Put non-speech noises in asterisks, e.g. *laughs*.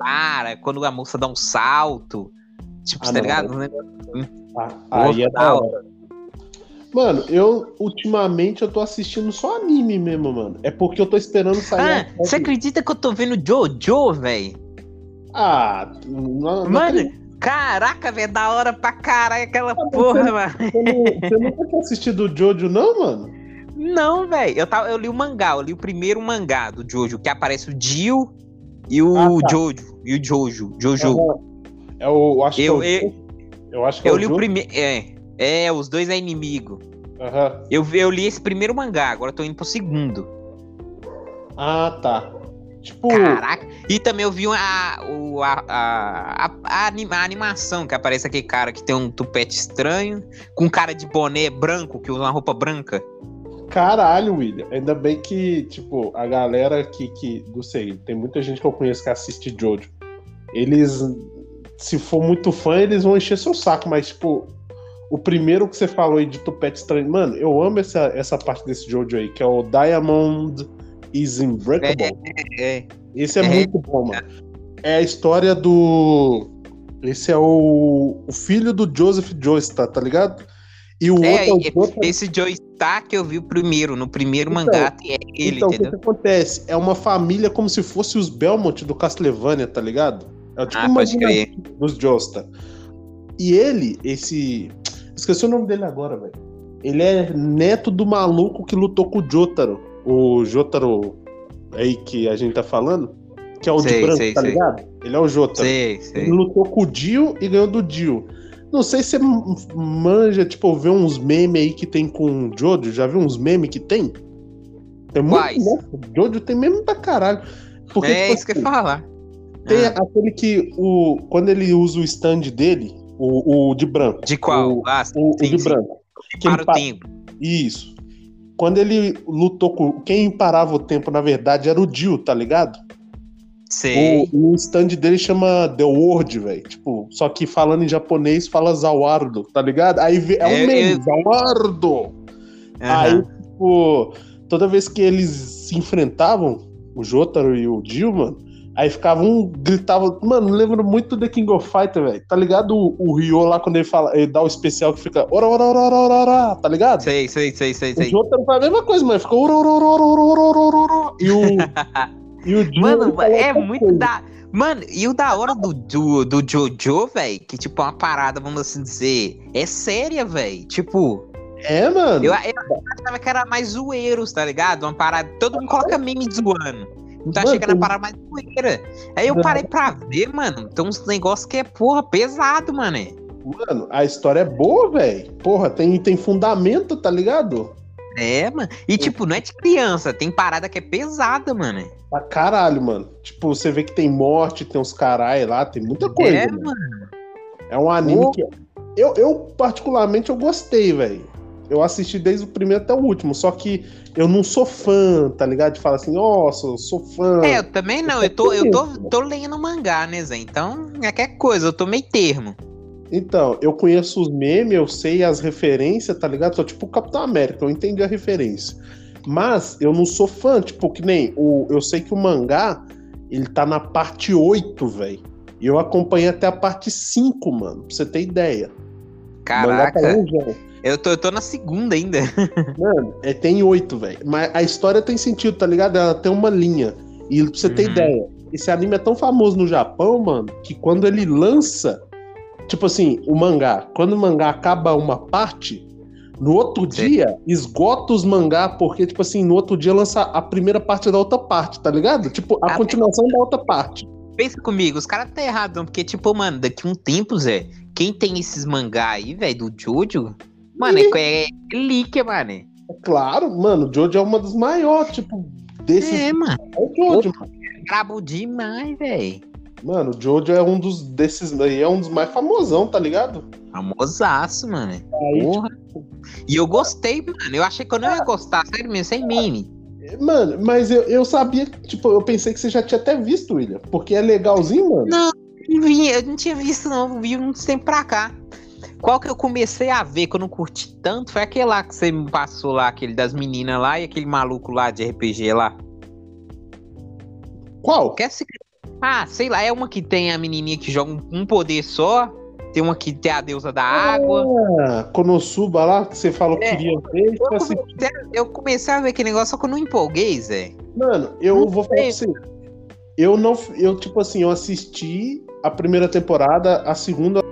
para, quando a moça dá um salto. Tipo, Ah, tá ligado? aí- Um negócio assim. Ah, aí é da hora. Mano, eu ultimamente eu tô assistindo só anime mesmo, mano. É porque eu tô esperando sair. Ah, você acredita que eu tô vendo Jojo, velho? Ah, não, não Mano, acredito. caraca, velho, da hora pra caralho aquela porra, mano. Você não- você nunca tinha assistido o Jojo, não, mano? Não, velho. Eu, tava- eu li o mangá, eu li o primeiro mangá do Jojo, que aparece o Dio e o Ah, tá. Jojo. E o Jojo. Jojo. É o. eu Acho Eu- que é o, eu- eu acho que é Eu o li o primeiro. É, é, os dois é inimigo. Aham. Eu, eu li esse primeiro mangá, agora tô indo pro segundo. Ah, tá. Tipo, Caraca. E também eu vi a, a, a, a animação, que aparece aquele cara que tem um tupete estranho, com cara de boné branco, que usa uma roupa branca. Caralho, William. Ainda bem que, tipo, a galera que, que. Não sei, tem muita gente que eu conheço que assiste Jojo. Eles, se for muito fã, eles vão encher seu saco, mas, tipo, o primeiro que você falou aí de tupete estranho. Mano, eu amo essa, essa parte desse Jojo aí, que é o Diamond is Unbreakable. É. Esse é, É. muito bom, mano. É a história do. Esse é o, o filho do Joseph Joestar, tá ligado? E o É, outro é e- o Jotaro esse Joe Star que eu vi o primeiro, no primeiro Então, mangá, é ele, então, o que, entendeu? que acontece? É uma família como se fosse os Belmont do Castlevania, tá ligado? É tipo Ah, uma pode crer. dos Joestar. E ele, esse. Esqueci o nome dele agora, velho. Ele é neto do maluco que lutou com o Jotaro. O Jotaro aí que a gente tá falando. Que é o de Sei, branco, sei, tá sei. ligado? Ele é o Jotaro. Sei, Ele lutou com o Dio e ganhou do Dio. Não sei se você manja, tipo, ver uns memes aí que tem com o Jojo. Já viu uns memes que tem? Tem muito, Quais? né? O Jojo tem meme pra caralho. Porque, é tipo isso que assim, falar. tem Ah, aquele que, o, quando ele usa o stand dele, o, o de branco. de qual? O, ah, o- o sim, de sim. branco. Que Para o tempo. Isso. Quando ele lutou com. Quem parava o tempo, na verdade, era o Dio, tá ligado? Sei. O, o stand dele chama The World, velho. Tipo, só que falando em japonês fala Zawardo, tá ligado? Aí é um É, meme, eu- Zawardo! Aí, Aham. tipo, toda vez que eles se enfrentavam, o Jotaro e o Dio, mano, aí ficava um gritava, mano, lembra muito do The King of Fighter, velho. Tá ligado o, o Ryo lá quando ele fala, ele dá o especial que fica ora ora ora ora ora, ora tá ligado? Sei, sei, sei, sei, O sei. Jotaro faz a mesma coisa, mano, fica ora ora ora ora ora ora, ora, e o e *laughs* o Mano, é muito coisa. da. Mano, e o da hora do, do, do Jojo, velho, que tipo é uma parada, vamos assim dizer, é séria, velho. Tipo, É, mano. eu, eu achava que era mais zoeiros, tá ligado? Uma parada. Todo mundo coloca meme zoando. Então achei Mano, que era uma parada mais zoeira. Aí eu parei pra ver, mano. Tem uns negócios que é, porra, pesado, mano. Mano, a história é boa, velho. Porra, tem, tem fundamento, tá ligado? É, mano. E tipo, não é de criança, tem parada que é pesada, mano. Pra caralho, mano. Tipo, você vê que tem morte, tem uns carai lá, tem muita coisa. é, mano. mano. É um anime que. Eu, eu, particularmente, eu gostei, velho. Eu assisti desde o primeiro até o último, só que eu não sou fã, tá ligado? De falar assim, nossa, eu sou fã. É, eu também não. Eu tô, eu tô, tô lendo mangá, né, Zé? Então, é qualquer coisa, eu tô meio termo. Então, eu conheço os memes, eu sei as referências, tá ligado? Sou tipo o Capitão América, eu entendi a referência. Mas eu não sou fã, tipo, que nem o. Eu sei que o mangá, ele tá na parte 8, velho. E eu acompanhei até a parte 5, mano, pra você ter ideia. Tá Caraca, longeão. eu tô, eu tô na segunda ainda. *laughs* Mano, é, tem 8, velho. Mas a história tem sentido, tá ligado? Ela tem uma linha. E pra você ter Uhum. ideia, esse anime é tão famoso no Japão, mano, que quando ele lança, tipo assim, o mangá, quando o mangá acaba uma parte, no outro Sim. dia esgota os mangá, porque, tipo assim, no outro dia lança a primeira parte da outra parte, tá ligado? Tipo, a Ah, continuação da outra parte. Pensa comigo, os caras tá errado, não, porque, tipo, mano, daqui um tempo, Zé, quem tem esses mangá aí, velho, do Jojo, mano, é, é relíquia, mano. É claro, mano, o Jojo é uma dos maiores, tipo, desses. É, mano. É o Jojo, mano. Brabo demais, velho. Mano, o Jojo é um dos desses aí, é um dos mais famosão, tá ligado? Famosaço, mano. Aí, Porra. E eu gostei, mano. Eu achei que eu não ia gostar, sério mesmo, sem meme. Mano, mas eu, eu sabia, tipo, eu pensei que você já tinha até visto, William. Porque é legalzinho, mano. Não, não vi, eu não tinha visto, não. Vi uns tempos pra cá. Qual que eu comecei a ver que eu não curti tanto foi aquele lá que você me passou lá, aquele das meninas lá e aquele maluco lá de RPG lá. Qual? Que é esse- Ah, sei lá, é uma que tem a menininha que joga um poder só. Tem uma que tem a deusa da água. Ah, Konosuba lá, que você falou que É, queria ver. Eu assim, comecei, eu comecei a ver aquele negócio, só que eu não empolguei, Zé. Mano, eu Não vou falar pra sei. você. Eu não. Eu, tipo assim, eu assisti a primeira temporada, a segunda